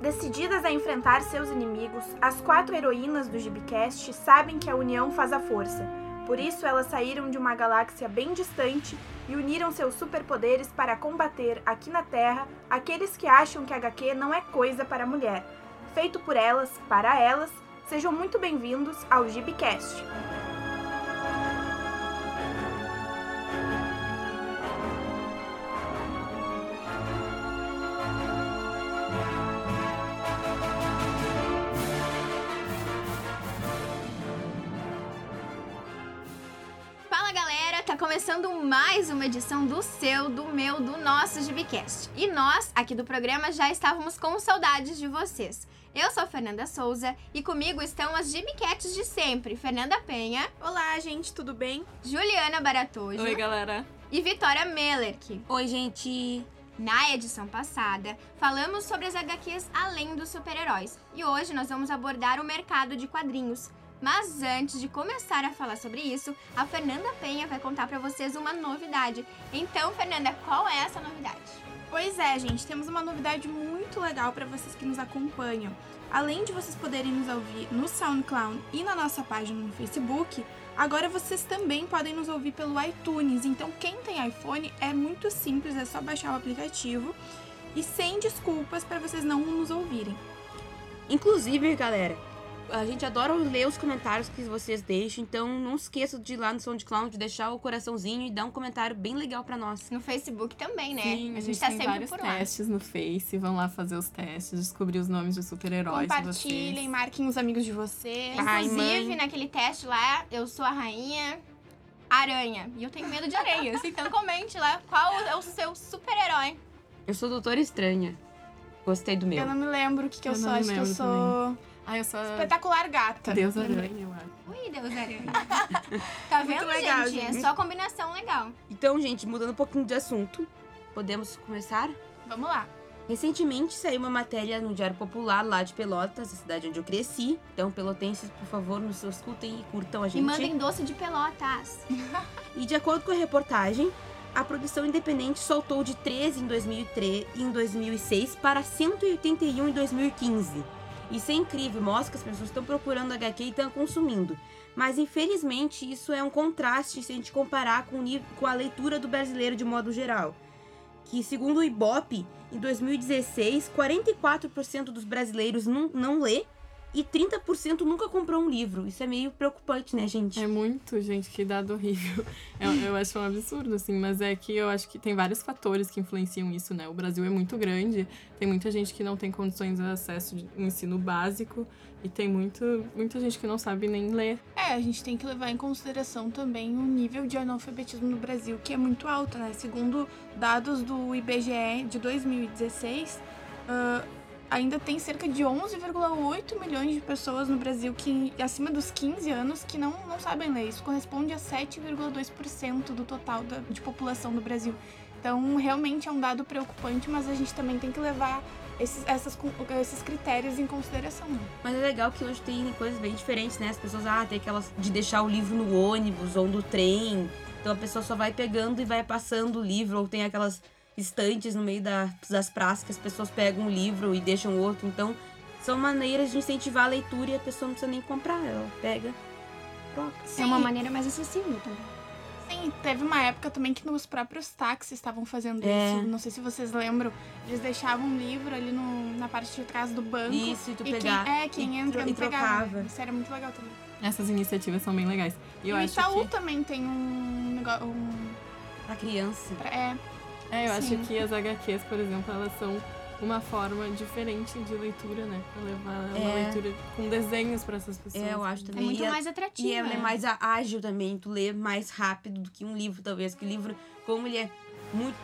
Decididas a enfrentar seus inimigos, as quatro heroínas do Gibicast sabem que a união faz a força. Por isso, elas saíram de uma galáxia bem distante e uniram seus superpoderes para combater aqui na Terra aqueles que acham que HQ não é coisa para mulher. Feito por elas, para elas, sejam muito bem-vindos ao Gibicast. Edição do seu, do meu, do nosso Gibicast. E nós, aqui do programa, já estávamos com saudades de vocês. Eu sou a Fernanda Souza e comigo estão as Gibiquetes de sempre: Fernanda Penha, Olá, gente, tudo bem? Juliana Baratojo Oi, galera. e Vitória Mellerk. Oi, gente. Na edição passada, falamos sobre as HQs além dos super-heróis e hoje nós vamos abordar o mercado de quadrinhos. Mas antes de começar a falar sobre isso, a Fernanda Penha vai contar pra vocês uma novidade. Então, Fernanda, qual é essa novidade? Pois é, gente, temos uma novidade muito legal para vocês que nos acompanham. Além de vocês poderem nos ouvir no SoundCloud e na nossa página no Facebook, agora vocês também podem nos ouvir pelo iTunes. Então, quem tem iPhone é muito simples, é só baixar o aplicativo e sem desculpas para vocês não nos ouvirem. Inclusive, galera, a gente adora ler os comentários que vocês deixam, então não esqueça de ir lá no SoundCloud, deixar o coraçãozinho e dar um comentário bem legal pra nós. No Facebook também, né? Sim, a gente, tá tem sempre vários por lá. testes no Face. Vão lá fazer os testes, descobrir os nomes de super-heróis Compartilhem, marquem os amigos de vocês. Ai, Inclusive, mãe. naquele teste lá, eu sou a rainha aranha. E eu tenho medo de aranhas. então comente lá qual é o seu super-herói. Eu sou Doutora Estranha. Gostei do meu. Eu não me lembro o que, que eu, Eu sou, acho que eu sou Ah, eu sou a espetacular gata. Deus Aranha, eu acho. Ui, Deus aranha. tá vendo, legal, gente? É gente. só combinação legal. Então, gente, mudando um pouquinho de assunto, podemos começar? Vamos lá. Recentemente saiu uma matéria no Diário Popular lá de Pelotas, a cidade onde eu cresci. Então, pelotenses, por favor, nos escutem e curtam a gente. E mandem doce de pelotas. E de acordo com a reportagem, a produção independente soltou de 13 em 2003 e em 2006 para 181 em 2015. Isso é incrível, mostra que as pessoas estão procurando HQ e estão consumindo. Mas infelizmente isso é um contraste se a gente comparar com, com a leitura do brasileiro de modo geral. Que segundo o Ibope, em 2016, 44% dos brasileiros não, não lê e 30% nunca comprou um livro. Isso é meio preocupante, né, gente? É muito, gente, que dado horrível. Eu, eu acho um absurdo, assim, mas é que eu acho que tem vários fatores que influenciam isso, né? O Brasil é muito grande, tem muita gente que não tem condições de acesso de um ensino básico e tem muito, muita gente que não sabe nem ler. É, a gente tem que levar em consideração também o nível de analfabetismo no Brasil, que é muito alto, né? Segundo dados do IBGE de 2016, ah, ainda tem cerca de 11,8 milhões de pessoas no Brasil que acima dos 15 anos que não, não sabem ler. Isso corresponde a 7,2% do total da, de população do Brasil. Então, realmente é um dado preocupante, mas a gente também tem que levar esses, essas, esses critérios em consideração. Né? Mas é legal que hoje tem coisas bem diferentes, né? As pessoas, ah, tem aquelas de deixar o livro no ônibus ou no trem. Então a pessoa só vai pegando e vai passando o livro, ou tem aquelas estantes no meio da- das praças que as pessoas pegam um livro e deixam outro. Então, são maneiras de incentivar a leitura e a pessoa não precisa nem comprar, ela pega. Pronto. É uma maneira mais acessível também. Sim, teve uma época também que nos próprios táxis estavam fazendo É. isso. Não sei se vocês lembram. Eles deixavam um livro ali no- na parte de trás do banco. Isso, e tu e pegar. quem, é, quem e entra e não pegava. trocava. Isso era muito legal também. Essas iniciativas são bem legais. E E eu o acho Itaú que. também tem um negócio. Um, Pra criança. pra- é, É, eu Sim. acho que as HQs, por exemplo, elas são uma forma diferente de leitura, né? Pra levar uma É. leitura com desenhos pra essas pessoas. É, eu acho É também. muito E a- mais atrativo. E ela é né? mais ágil também, tu lê mais rápido do que um livro, talvez. Que o livro, como ele é muito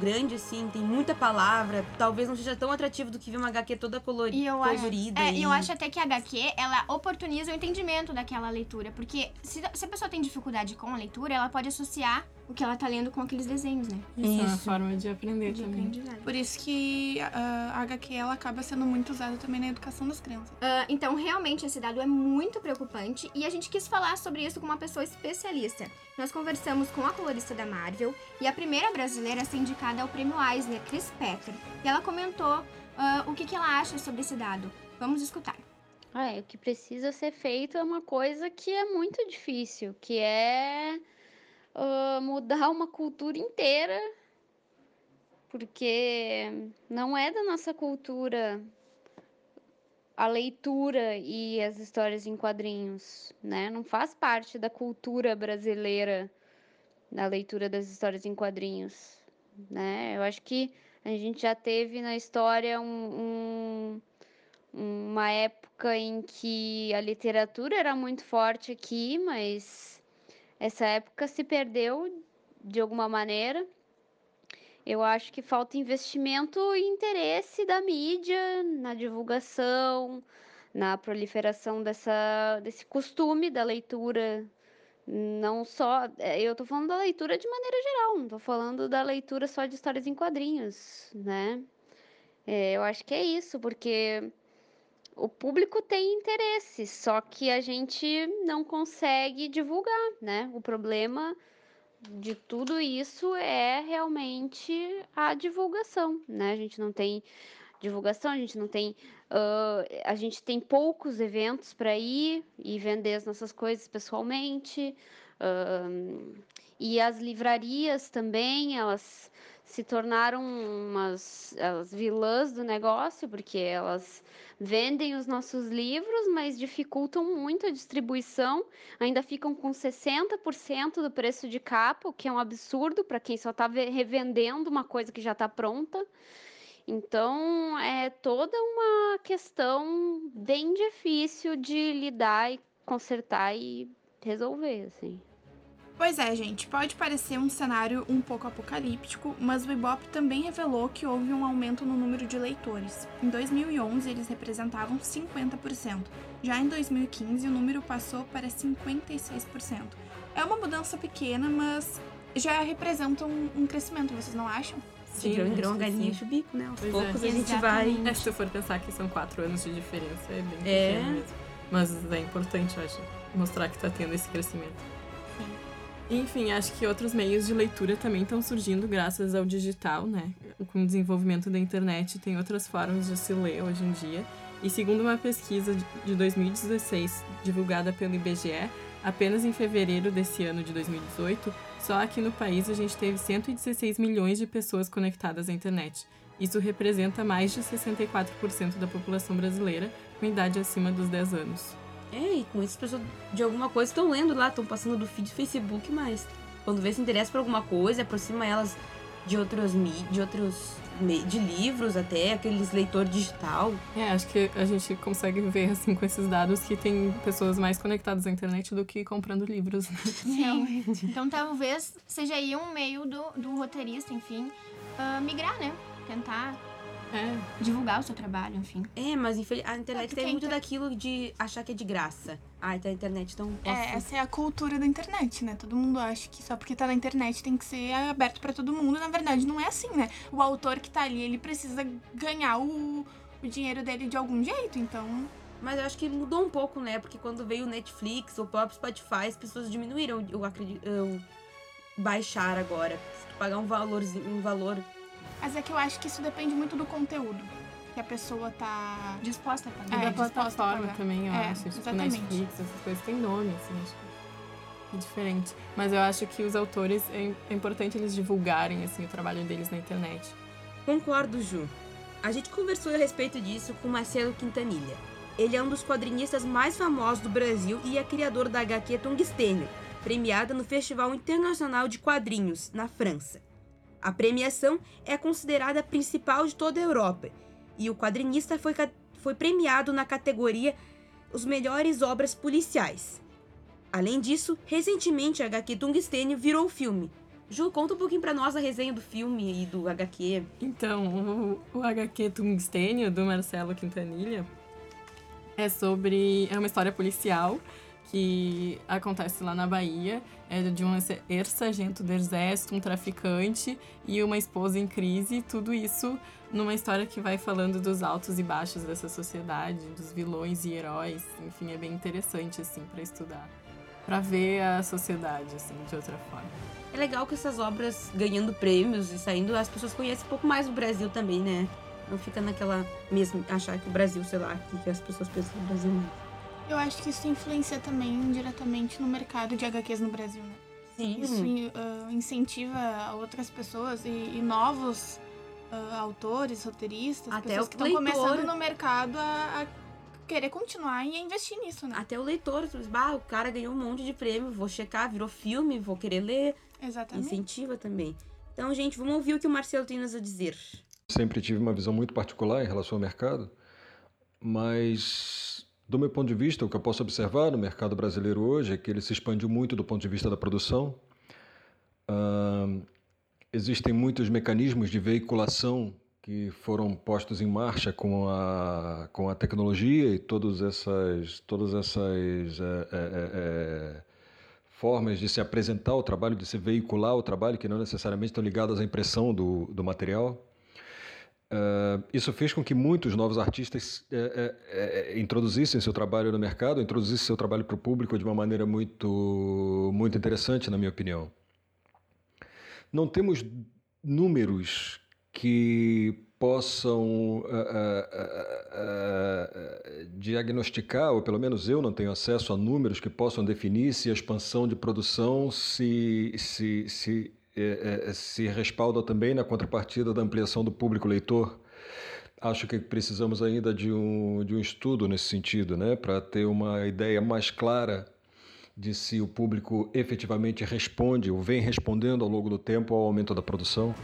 grande, assim, tem muita palavra, talvez não seja tão atrativo do que ver uma HQ toda colori E eu acho, colorida. é, e eu acho até que a HQ, ela oportuniza o entendimento daquela leitura. Porque se, se a pessoa tem dificuldade com a leitura, ela pode associar o que ela tá lendo com aqueles desenhos, né? Isso, é uma Isso. forma de aprender De também. aprendizado. por isso que ah, a HQ ela acaba sendo muito usada também na educação das crianças. Ah, então, realmente, esse dado é muito preocupante e a gente quis falar sobre isso com uma pessoa especialista. Nós conversamos com a colorista da Marvel e a primeira brasileira a ser indicada ao prêmio Eisner, Chris Petter. E ela comentou uh, o que, que ela acha sobre esse dado. Vamos escutar. Ah, é, o que precisa ser feito é uma coisa que é muito difícil, que é uh, mudar uma cultura inteira, porque não é da nossa cultura a leitura e as histórias em quadrinhos, né? Não faz parte da cultura brasileira da leitura das histórias em quadrinhos, né? Eu acho que a gente já teve na história um, um, uma época em que a literatura era muito forte aqui, mas essa época se perdeu de alguma maneira. Eu acho que falta investimento e interesse da mídia na divulgação, na proliferação dessa, desse costume da leitura. Não só. É, eu estou falando da leitura de maneira geral, não estou falando da leitura só de histórias em quadrinhos, né? É, eu acho que é isso, porque o público tem interesse, só que a gente não consegue divulgar, né? O problema de tudo isso é realmente a divulgação, né? A gente não tem divulgação, a gente não tem. Uh, a gente tem poucos eventos para ir e vender as nossas coisas pessoalmente. Uh, e as livrarias também, elas se tornaram umas as vilãs do negócio, porque elas vendem os nossos livros, mas dificultam muito a distribuição, ainda ficam com 60% do preço de capa, o que é um absurdo para quem só está revendendo uma coisa que já está pronta. Então, é toda uma questão bem difícil de lidar e consertar e resolver, assim. Pois é, gente, pode parecer um cenário um pouco apocalíptico, mas o Ibope também revelou que houve um aumento no número de leitores. Em 2011, eles representavam 50%. Já em 2015, o número passou para 56%. É uma mudança pequena, mas já representa um, um crescimento, vocês não acham? Sim, grão em grão, galinha de bico, né? Aos Pois poucos é. a gente vai. É, se tu for pensar que são quatro anos de diferença, é bem É. pequeno mesmo. Mas é importante, eu acho, mostrar que tá tendo esse crescimento. Enfim, acho que outros meios de leitura também estão surgindo graças ao digital, né? Com o desenvolvimento da internet, tem outras formas de se ler hoje em dia. E segundo uma pesquisa de- de 2016, divulgada pelo IBGE, apenas em fevereiro desse ano de 2018, só aqui no país a gente teve 116 milhões de pessoas conectadas à internet. Isso representa mais de 64% da população brasileira com idade acima dos 10 anos. É, e com isso as pessoas de alguma coisa estão lendo lá, estão passando do feed do Facebook, mas quando vê se interessa por alguma coisa, aproxima elas de outros mídias, de outros de livros até, aqueles leitor digital. É, acho que a gente consegue ver, assim, com esses dados que tem pessoas mais conectadas à internet do que comprando livros, né? Sim. Então talvez seja aí um meio do, do roteirista, enfim, ah, migrar, né? Tentar É, divulgar o seu trabalho, enfim. É, mas infel- a É, internet porque tem muito inter- daquilo de achar que é de graça. Ah, então a internet então posso... É, essa é a cultura da internet, né? Todo mundo acha que só porque tá na internet tem que ser aberto pra todo mundo. Na verdade, não é assim, né? O autor que tá ali, ele precisa ganhar o, o dinheiro dele de algum jeito, então. Mas eu acho que mudou um pouco, né? Porque quando veio o Netflix, o próprio Spotify, as pessoas diminuíram, eu acredito, eu baixar agora. Se tu pagar um valorzinho, um valor Mas é que eu acho que isso depende muito do conteúdo que a pessoa tá. Disposta a e pagar. É, da disposta a plataforma também, eu É, acho. Tipo, exatamente. Netflix, essas coisas têm nome, assim, acho que é diferente. Mas eu acho que os autores, é, é importante eles divulgarem, assim, o trabalho deles na internet. Concordo, Ju. A gente conversou a respeito disso com Marcelo Quintanilha. Ele é um dos quadrinistas mais famosos do Brasil e é criador da HQ Tungstênio, premiada no Festival Internacional de Quadrinhos, na França. A premiação é considerada a principal de toda a Europa e o quadrinista foi, foi premiado na categoria Os Melhores Obras Policiais. Além disso, recentemente a HQ Tungstênio virou filme. Ju, conta um pouquinho pra nós a resenha do filme e do HQ. Então, o, o HQ Tungstênio, do Marcelo Quintanilha, é sobre. É uma história policial que acontece lá na Bahia. É de um ex- ex-sargento do exército, um traficante e uma esposa em crise. Tudo isso numa história que vai falando dos altos e baixos dessa sociedade, dos vilões e heróis. Enfim, é bem interessante, assim, para estudar. Pra ver a sociedade, assim, de outra forma. É legal que essas obras ganhando prêmios e saindo, as pessoas conhecem um pouco mais do Brasil também, né? Não fica naquela mesma. achar que o Brasil, sei lá, que as pessoas pensam no Brasil mesmo. Eu acho que isso influencia também diretamente no mercado de HQs no Brasil, né? Sim. Isso uh, incentiva outras pessoas e, e novos uh, autores, roteiristas, Até pessoas que estão começando no mercado a, a querer continuar e a investir nisso, né? Até o leitor, tu diz, bah, o cara ganhou um monte de prêmio, vou checar, virou filme, vou querer ler. Exatamente. Incentiva também. Então, gente, vamos ouvir o que o Marcelo tem nos a dizer. Sempre tive uma visão muito particular em relação ao mercado, mas do meu ponto de vista, o que eu posso observar no mercado brasileiro hoje é que ele se expandiu muito do ponto de vista da produção. Ahn, existem muitos mecanismos de veiculação que foram postos em marcha com a, com a tecnologia e todas essas, todas essas eh, eh, eh, formas de se apresentar o trabalho, de se veicular o trabalho, que não necessariamente estão ligadas à impressão do, do material. Uh, isso fez com que muitos novos artistas eh, eh, eh, introduzissem seu trabalho no mercado, introduzissem seu trabalho para o público de uma maneira muito, muito interessante, na minha opinião. Não temos números que possam uh, uh, diagnosticar, ou pelo menos eu não tenho acesso a números que possam definir se a expansão de produção se, se, se se respalda também na contrapartida da ampliação do público leitor. Acho que precisamos ainda de um, de um estudo nesse sentido, né, para ter uma ideia mais clara de se o público efetivamente responde ou vem respondendo ao longo do tempo ao aumento da produção.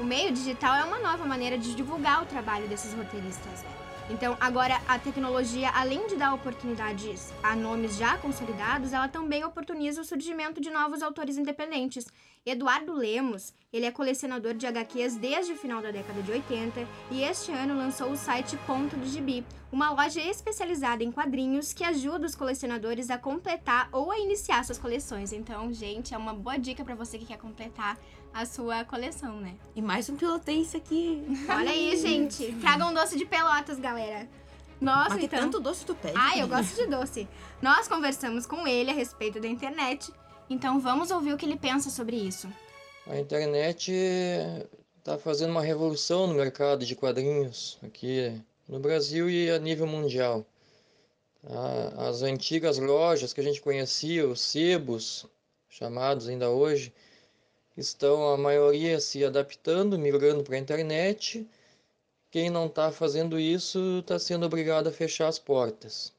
O meio digital é uma nova maneira de divulgar o trabalho desses roteiristas. Então, agora a tecnologia, além de dar oportunidades a nomes já consolidados, ela também oportuniza o surgimento de novos autores independentes. Eduardo Lemos, ele é colecionador de HQs desde o final da década de 80 e este ano lançou o site Ponto do Gibi, uma loja especializada em quadrinhos que ajuda os colecionadores a completar ou a iniciar suas coleções. Então, gente, é uma boa dica para você que quer completar a sua coleção, né? E mais um pelotense aqui. Olha aí, gente. Tragam doce de pelotas, galera. Nossa, Mas que então. tanto doce tu pede? Ai, eu gosto de doce. Nós conversamos com ele a respeito da internet. Então vamos ouvir o que ele pensa sobre isso. A internet está fazendo uma revolução no mercado de quadrinhos aqui no Brasil e a nível mundial. As antigas lojas que a gente conhecia, os sebos, chamados ainda hoje, estão a maioria se adaptando, migrando para a internet. Quem não está fazendo isso está sendo obrigado a fechar as portas.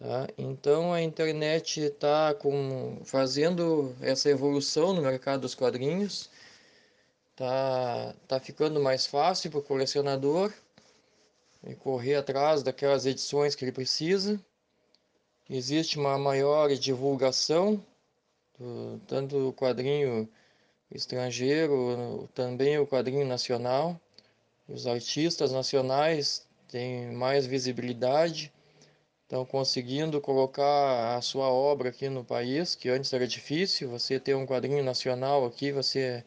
Tá? Então a internet está fazendo essa evolução no mercado dos quadrinhos. Tá, tá ficando mais fácil para o colecionador correr atrás daquelas edições que ele precisa. Existe uma maior divulgação, do, tanto o quadrinho estrangeiro, também o quadrinho nacional. Os artistas nacionais têm mais visibilidade, estão conseguindo colocar a sua obra aqui no país, que antes era difícil. Você ter um quadrinho nacional aqui, você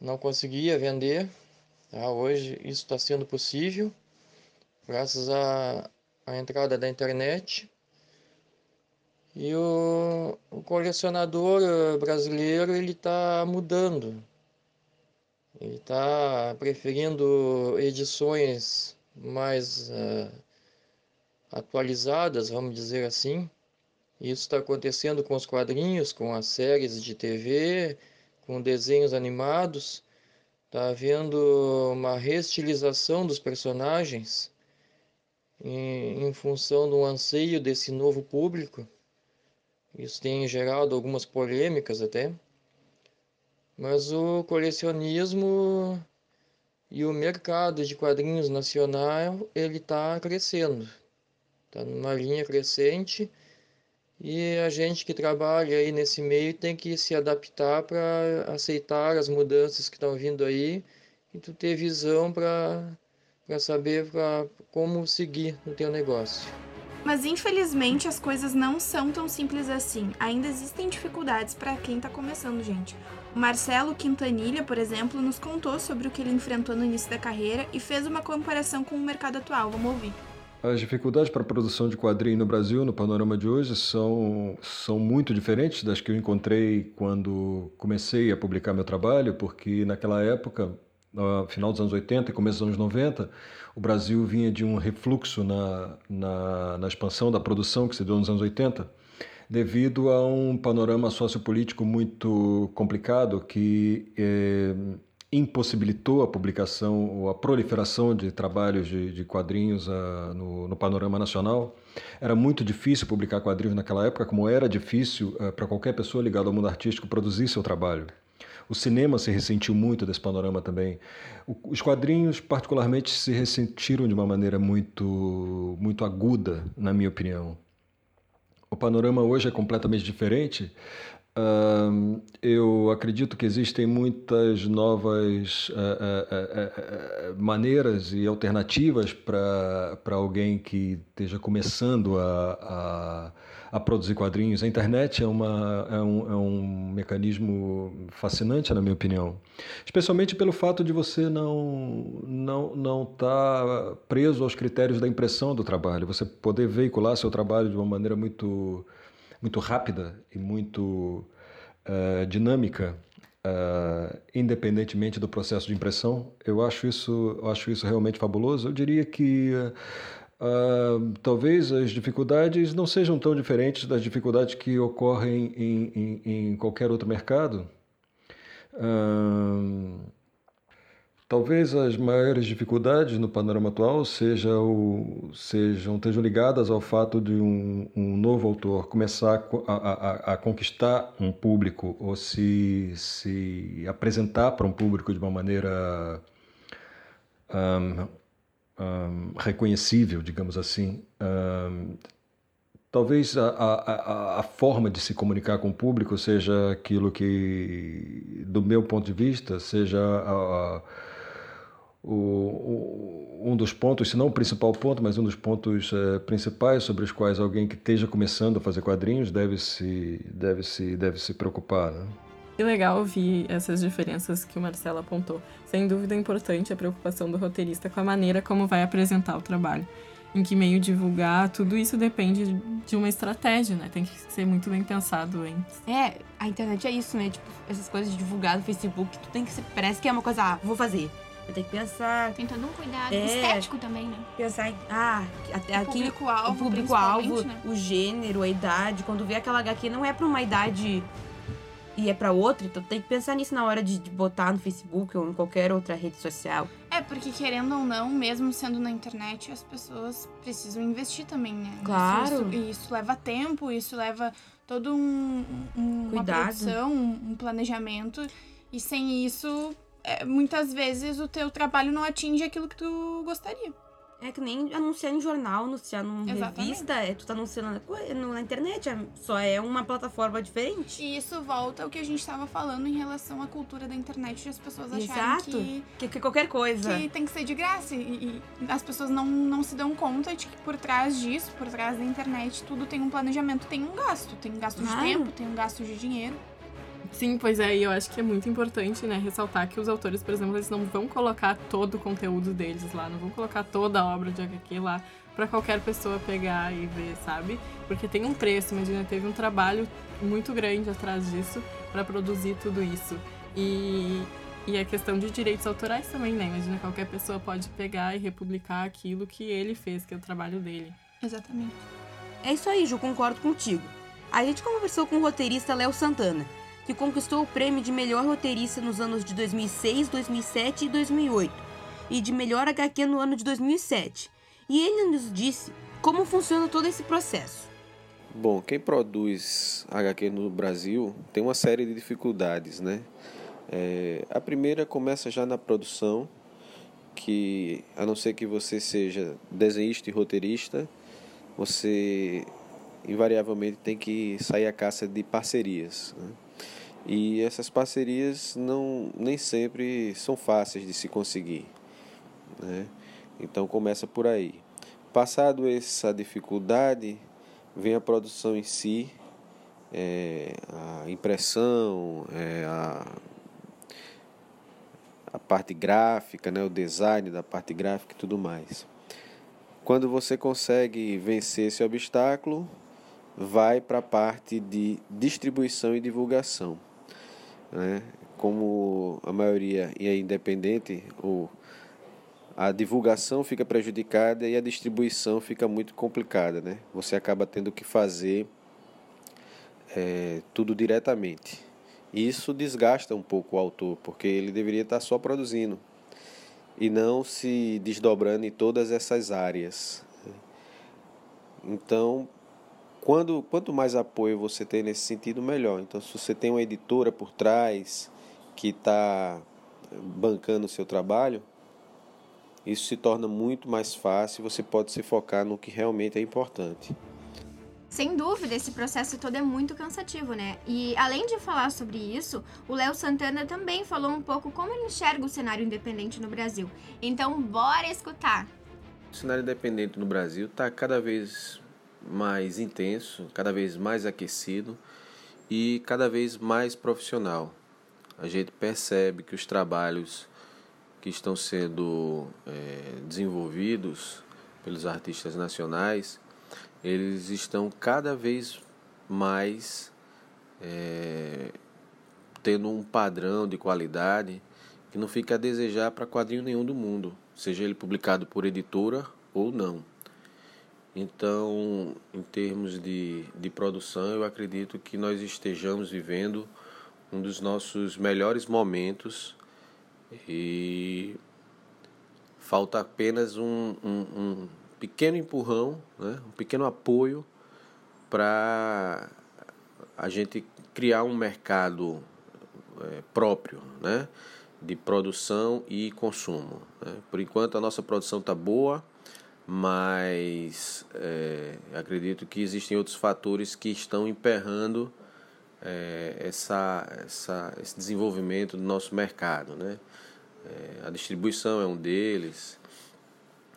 não conseguia vender. Tá? Hoje isso está sendo possível, graças à, à entrada da internet. E o, o colecionador brasileiro ele está mudando. Ele está preferindo edições mais eh, atualizadas, vamos dizer assim. Isso está acontecendo com os quadrinhos, com as séries de TV, com desenhos animados. Está havendo uma reestilização dos personagens em, em função do anseio desse novo público. Isso tem gerado algumas polêmicas até. Mas o colecionismo e o mercado de quadrinhos nacional ele está crescendo, está numa linha crescente e a gente que trabalha aí nesse meio tem que se adaptar para aceitar as mudanças que estão vindo aí e tu ter visão para saber pra, como seguir no teu negócio. Mas infelizmente as coisas não são tão simples assim. Ainda existem dificuldades para quem tá começando, gente. O Marcelo Quintanilha, por exemplo, nos contou sobre o que ele enfrentou no início da carreira e fez uma comparação com o mercado atual. Vamos ouvir. As dificuldades para a produção de quadrinho no Brasil, no panorama de hoje, são, são muito diferentes das que eu encontrei quando comecei a publicar meu trabalho, porque naquela época no final dos anos 80 e começo dos anos 90, o Brasil vinha de um refluxo na, na, na expansão da produção que se deu nos anos 80, devido a um panorama sociopolítico muito complicado que eh, impossibilitou a publicação ou a proliferação de trabalhos de, de quadrinhos uh, no, no, panorama nacional. Era muito difícil publicar quadrinhos naquela época, como era difícil uh, para qualquer pessoa ligada ao mundo artístico produzir seu trabalho. O cinema se ressentiu muito desse panorama também. Os quadrinhos, particularmente, se ressentiram de uma maneira muito, muito aguda, na minha opinião. O panorama hoje é completamente diferente. Uh, eu acredito que existem muitas novas uh, uh, maneiras e alternativas para alguém que esteja começando a, a a produzir quadrinhos. A internet é, uma, é, um, é um mecanismo fascinante, na minha opinião. Especialmente pelo fato de você não não não estar tá preso aos critérios da impressão do trabalho. Você poder veicular seu trabalho de uma maneira muito, muito rápida e muito uh, dinâmica. Uh, independentemente do processo de impressão, eu acho isso, eu acho isso realmente fabuloso. Eu diria que uh, talvez as dificuldades não sejam tão diferentes das dificuldades que ocorrem em, em, em qualquer outro mercado. Uh, talvez as maiores dificuldades no panorama atual seja o, sejam, estejam ligadas ao fato de um, um novo autor começar a, a, a, conquistar um público ou se, se apresentar para um público de uma maneira um, um, reconhecível, digamos assim. Um, talvez a, a, a, forma de se comunicar com o público seja aquilo que, do meu ponto de vista, seja a, o, o, um dos pontos, se não o principal ponto, mas um dos pontos é, principais sobre os quais alguém que esteja começando a fazer quadrinhos deve se, deve se, deve se preocupar. Né? Que legal ouvir essas diferenças que o Marcelo apontou. Sem dúvida é importante a preocupação do roteirista com a maneira como vai apresentar o trabalho. Em que meio divulgar, tudo isso depende de uma estratégia, né? Tem que ser muito bem pensado antes. É, a internet é isso, né? Tipo, essas coisas de divulgar no Facebook, tu tem que ser. Parece que é uma coisa, ah, vou fazer. Eu tenho que pensar. Tem todo um cuidado é, estético também, né? Pensar em. Ah, até o público-alvo. O público-alvo, né? o gênero, a idade. Quando vê aquela HQ, não é pra uma idade e é para outra, então tem que pensar nisso na hora de, de, botar no Facebook ou em qualquer outra rede social. É, porque querendo ou não, mesmo sendo na internet, as pessoas precisam investir também, né? Claro. Isso, isso leva tempo, isso leva todo um, um uma produção, um, um, planejamento. E sem isso, é, muitas vezes o teu trabalho não atinge aquilo que tu gostaria. É que nem anunciar em jornal, anunciar numa Exatamente. revista, é, tu tá anunciando na, na internet, é, só é uma plataforma diferente. E isso volta ao que a gente estava falando em relação à cultura da internet de as pessoas acharem que, que, que qualquer coisa. Que tem que ser de graça. E, e, as pessoas não, não se dão conta de que por trás disso, por trás da internet, tudo tem um planejamento, tem um gasto. Tem um gasto claro. de tempo, tem um gasto de dinheiro. Sim, pois é, e eu acho que é muito importante, né, ressaltar que os autores, por exemplo, eles não vão colocar todo o conteúdo deles lá, não vão colocar toda a obra de HQ lá para qualquer pessoa pegar e ver, sabe? Porque tem um preço, imagina, teve um trabalho muito grande atrás disso para produzir tudo isso. E, e a questão de direitos autorais também, né? Imagina, qualquer pessoa pode pegar e republicar aquilo que ele fez, que é o trabalho dele. Exatamente. É isso aí, Ju, concordo contigo. A gente conversou com o roteirista Léo Santana que conquistou o prêmio de melhor roteirista nos anos de 2006, 2007 e 2008, e de melhor HQ no ano de 2007. E ele nos disse como funciona todo esse processo. Bom, quem produz HQ no Brasil tem uma série de dificuldades, né? É, a primeira começa já na produção, que a não ser que você seja desenhista e roteirista, você invariavelmente tem que sair à caça de parcerias. Né? E essas parcerias não nem sempre são fáceis de se conseguir. Né? Então começa por aí. Passado essa dificuldade, vem a produção em si, é, a impressão, é, a, a parte gráfica, né, o design da parte gráfica e tudo mais. Quando você consegue vencer esse obstáculo, vai para a parte de distribuição e divulgação. Né? como a maioria é independente, o, a divulgação fica prejudicada e a distribuição fica muito complicada, né? Você acaba tendo que fazer é, tudo diretamente. Isso desgasta um pouco o autor, porque ele deveria estar só produzindo e não se desdobrando em todas essas áreas. Então, quando, quanto mais apoio você tem nesse sentido, melhor. Então, se você tem uma editora por trás que está bancando o seu trabalho, isso se torna muito mais fácil. Você pode se focar no que realmente é importante. Sem dúvida, esse processo todo é muito cansativo, né? E além de falar sobre isso, o Léo Santana também falou um pouco como ele enxerga o cenário independente no Brasil. Então, bora escutar! O cenário independente no Brasil está cada vez mais intenso, cada vez mais aquecido e cada vez mais profissional. A gente percebe que os trabalhos que estão sendo é, desenvolvidos pelos artistas nacionais eles estão cada vez mais é, tendo um padrão de qualidade que não fica a desejar para quadrinho nenhum do mundo, seja ele publicado por editora ou não. Então, em termos de, de produção, eu acredito que nós estejamos vivendo um dos nossos melhores momentos e falta apenas um, um, um pequeno empurrão, né, um pequeno apoio para a gente criar um mercado é, próprio, né, de produção e consumo. Né. Por enquanto a nossa produção está boa, mas é, acredito que existem outros fatores que estão emperrando é, essa, essa, esse desenvolvimento do nosso mercado, né. É, a distribuição é um deles,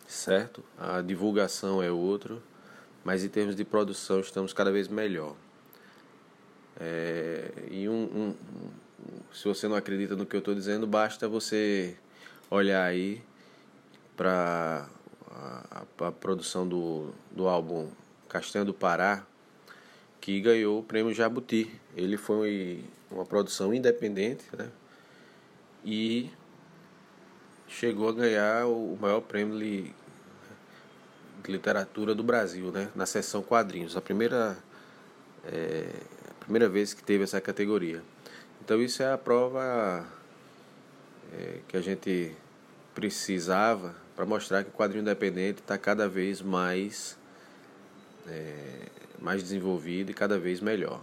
certo? A divulgação é outro, mas em termos de produção estamos cada vez melhor. É, e um, um, se você não acredita no que eu estou dizendo, basta você olhar aí para a, a, produção do, do álbum Castanha do Pará, que ganhou o prêmio Jabuti. Ele foi uma produção independente, né? E chegou a ganhar o maior prêmio de literatura do Brasil, né? Na seção quadrinhos, a primeira é, a primeira vez que teve essa categoria. Então isso é a prova é, que a gente precisava para mostrar que o quadrinho independente está cada vez mais é, mais desenvolvido e cada vez melhor.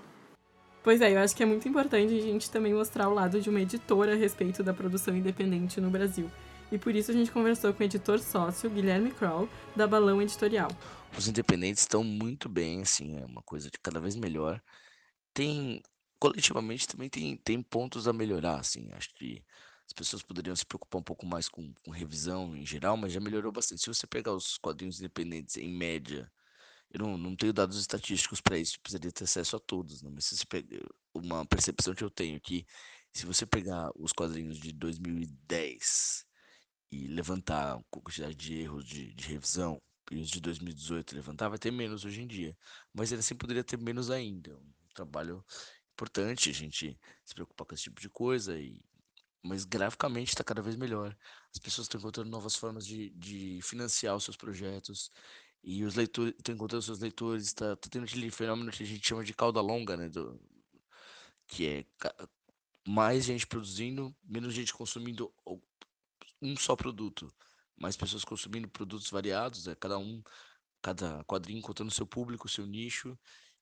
Pois é, eu acho que é muito importante a gente também mostrar o lado de uma editora a respeito da produção independente no Brasil e por isso a gente conversou com o editor sócio Guilherme Kroll, da Balão Editorial. Os independentes estão muito bem, assim, é uma coisa de cada vez melhor. Tem, coletivamente também tem, tem pontos a melhorar, assim, acho que as pessoas poderiam se preocupar um pouco mais com, com revisão em geral, mas já melhorou bastante. Se você pegar os quadrinhos independentes em média, eu não, não tenho dados estatísticos para isso, precisaria ter acesso a todos, né? mas se você pega, uma percepção que eu tenho aqui, se você pegar os quadrinhos de 2010 e levantar a quantidade de erros de, de revisão, e os de 2018 levantar, vai ter menos hoje em dia. Mas ele assim poderia ter menos ainda. Um trabalho importante a gente se preocupar com esse tipo de coisa, e, mas graficamente está cada vez melhor. As pessoas estão encontrando novas formas de, de financiar os seus projetos. E os leitores estão encontrando seus leitores, está tá tendo aquele fenômeno que a gente chama de cauda longa, né? Do, que é mais gente produzindo, menos gente consumindo um só produto, mais pessoas consumindo produtos variados, é cada um, cada quadrinho encontrando seu público, seu nicho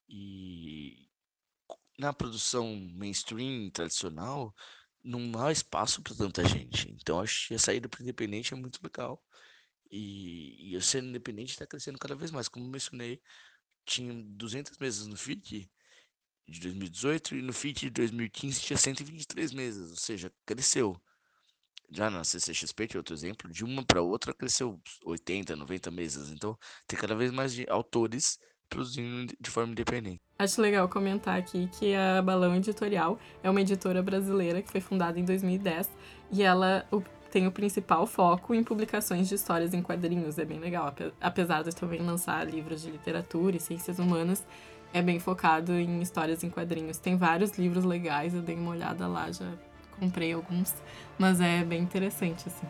e na produção mainstream tradicional não há espaço para tanta gente. Então acho que a saída para independente é muito legal. E, e o ser independente está crescendo cada vez mais. Como mencionei, tinha 200 mesas no FIC de 2018 e no FIC de 2015 tinha 123 mesas, ou seja, cresceu. Já na CCXP, que é outro exemplo, de uma para outra cresceu 80, 90 mesas. Então, tem cada vez mais autores produzindo de forma independente. Acho legal comentar aqui que a Balão Editorial é uma editora brasileira que foi fundada em 2010 e ela tem o principal foco em publicações de histórias em quadrinhos. É bem legal, apesar de também lançar livros de literatura e ciências humanas, é bem focado em histórias em quadrinhos. Tem vários livros legais, eu dei uma olhada lá, já comprei alguns, mas é bem interessante, assim.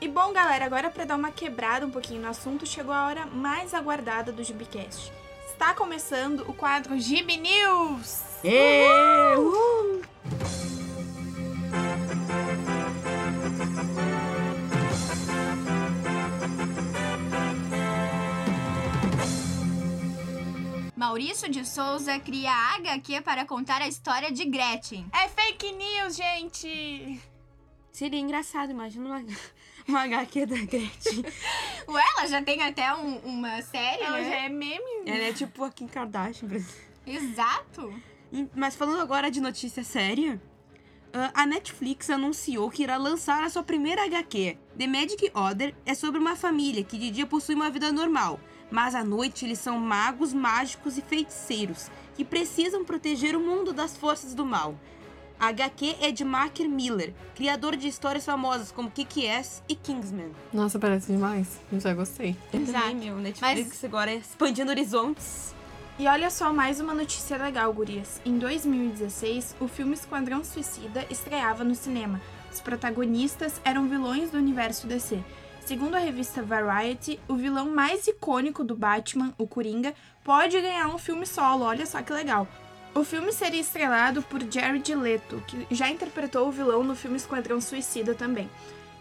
E bom, galera, agora para dar uma quebrada um pouquinho no assunto, chegou a hora mais aguardada do Gibicast. Está começando o quadro Gibi News! Ê, uhul. Maurício de Souza cria a HQ para contar a história de Gretchen. É fake news, gente! Seria engraçado, imagina uma, uma HQ da Gretchen. Ué, ela já tem até um- uma série, Ela né? já é meme. Ela é tipo a Kim Kardashian. Exato. Mas falando agora de notícia séria, ah, a Netflix anunciou que irá lançar a sua primeira HQ. The Magic Order é sobre uma família que de dia possui uma vida normal, mas à noite eles são magos, mágicos e feiticeiros que precisam proteger o mundo das forças do mal. A HQ é de Mark Miller, criador de histórias famosas como Kick-Ass e Kingsman. Nossa, parece demais. Já gostei. Exato. Também, meu, Netflix agora é expandindo horizontes. E olha só mais uma notícia legal, gurias. Em 2016, o filme Esquadrão Suicida estreava no cinema. Os protagonistas eram vilões do universo DC. Segundo a revista Variety, o vilão mais icônico do Batman, o Coringa, pode ganhar um filme solo. Olha só que legal. O filme seria estrelado por Jared Leto, que já interpretou o vilão no filme Esquadrão Suicida também.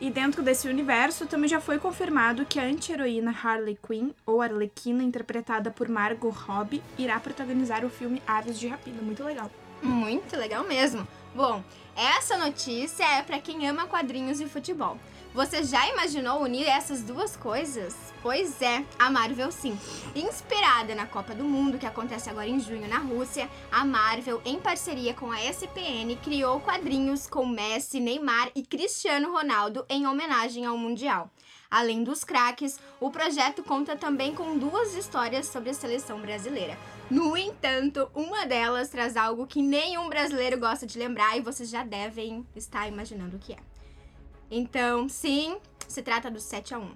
E dentro desse universo também já foi confirmado que a anti-heroína Harley Quinn, ou Arlequina, interpretada por Margot Robbie, irá protagonizar o filme Aves de Rapina. Muito legal. Muito legal mesmo. Bom, essa notícia é pra quem ama quadrinhos e futebol. Você já imaginou unir essas duas coisas? Pois é, a Marvel sim. Inspirada na Copa do Mundo, que acontece agora em junho na Rússia, a Marvel, em parceria com a SPN, criou quadrinhos com Messi, Neymar e Cristiano Ronaldo em homenagem ao Mundial. Além dos craques, o projeto conta também com duas histórias sobre a seleção brasileira. No entanto, uma delas traz algo que nenhum brasileiro gosta de lembrar e vocês já devem estar imaginando o que é. Então, sim, se trata do 7 a 1.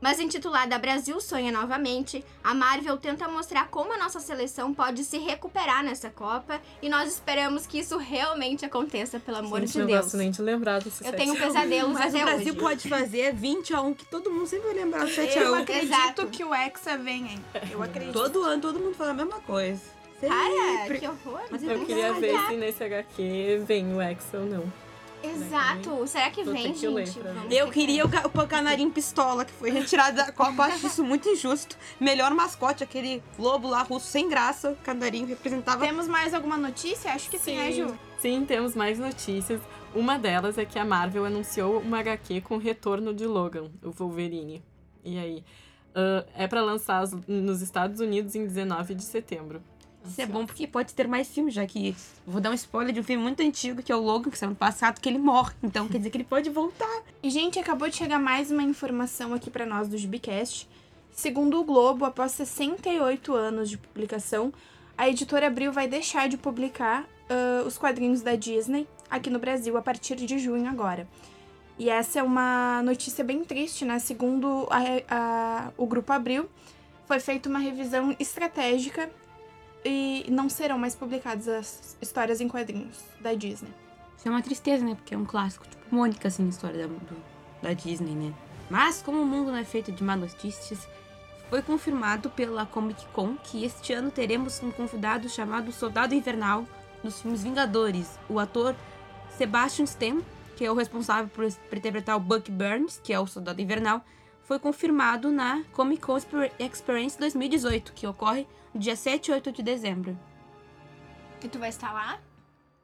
Mas intitulada Brasil Sonha Novamente, a Marvel tenta mostrar como a nossa seleção pode se recuperar nessa Copa e nós esperamos que isso realmente aconteça, pelo amor Gente, de não Deus. gosto nem de lembrar desse Eu sete tenho a pesadelos Mas até o Brasil hoje. pode fazer 20 a 1, que todo mundo sempre vai lembrar o 7 a Eu 1. acredito Exato. que o Hexa vem, hein? Eu acredito. Todo ano todo mundo fala a mesma coisa. Cara, Sempre. que horror. Mas Eu queria ver se nesse HQ vem o X ou não. Exato. Será que Vou vem, ter que gente? Eu queria o, o canarinho pistola, que foi retirado da Copa. Acho isso muito injusto. Melhor mascote, aquele lobo lá russo sem graça. O canarinho representava. Temos mais alguma notícia? Acho que sim, né, Ju? Sim, temos mais notícias. Uma delas é que a Marvel anunciou uma HQ com o retorno de Logan, o Wolverine. E aí? Ah, é pra lançar nos Estados Unidos em 19 de setembro. Isso é bom porque pode ter mais filmes, já que. Vou dar um spoiler de um filme muito antigo, que é o Logan, que saiu ano passado, que ele morre. Então quer dizer que ele pode voltar. E, gente, acabou de chegar mais uma informação aqui pra nós do Gibicast. Segundo o Globo, após 68 anos de publicação, a editora Abril vai deixar de publicar ah, os quadrinhos da Disney aqui no Brasil a partir de junho agora. E essa é uma notícia bem triste, né? Segundo a a- o Grupo Abril, foi feita uma revisão estratégica e não serão mais publicadas as histórias em quadrinhos da Disney. Isso é uma tristeza, né? Porque é um clássico, tipo Mônica, assim, história da, do- da Disney, né? Mas, como o mundo não é feito de má notícias, foi confirmado pela Comic Con que este ano teremos um convidado chamado Soldado Invernal nos filmes Vingadores. O ator Sebastian Stan, que é o responsável por, interpretar o Buck Burns, que é o Soldado Invernal, foi confirmado na Comic Con Exper- Experience 2018, que ocorre dia 7 e 8 de dezembro. E tu vai estar lá?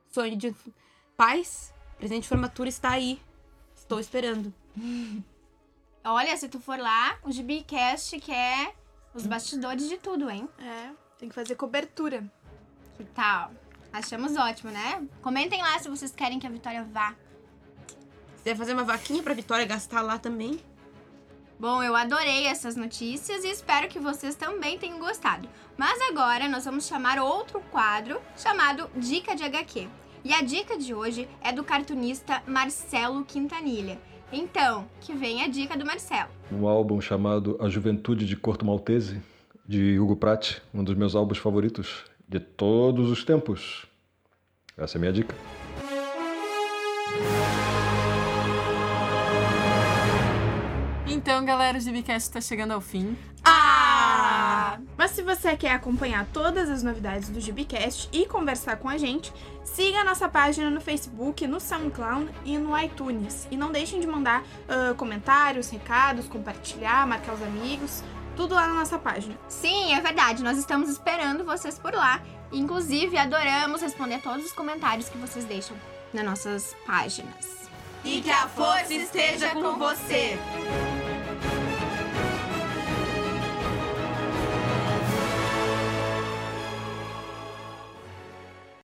Sonho de paz, presente de formatura está aí. Estou esperando. Olha, se tu for lá, o GBcast quer os bastidores de tudo, hein? É, tem que fazer cobertura. Que tal? Achamos ótimo, né? Comentem lá se vocês querem que a Vitória vá. Se quiser fazer uma vaquinha pra Vitória gastar lá também. Bom, eu adorei essas notícias e espero que vocês também tenham gostado. Mas agora nós vamos chamar outro quadro chamado Dica de HQ. E a dica de hoje é do cartunista Marcelo Quintanilha. Então, que vem a dica do Marcelo. Um álbum chamado A Juventude de Corto Maltese, de Hugo Pratt, um dos meus álbuns favoritos de todos os tempos. Essa é a minha dica. Então, galera, o GBcast está chegando ao fim. Ah! Mas se você quer acompanhar todas as novidades do Gibicast e conversar com a gente, siga a nossa página no Facebook, no SoundCloud e no iTunes. E não deixem de mandar uh, comentários, recados, compartilhar, marcar os amigos, tudo lá na nossa página. Sim, é verdade. Nós estamos esperando vocês por lá. Inclusive, adoramos responder todos os comentários que vocês deixam nas nossas páginas. E que a força esteja com você!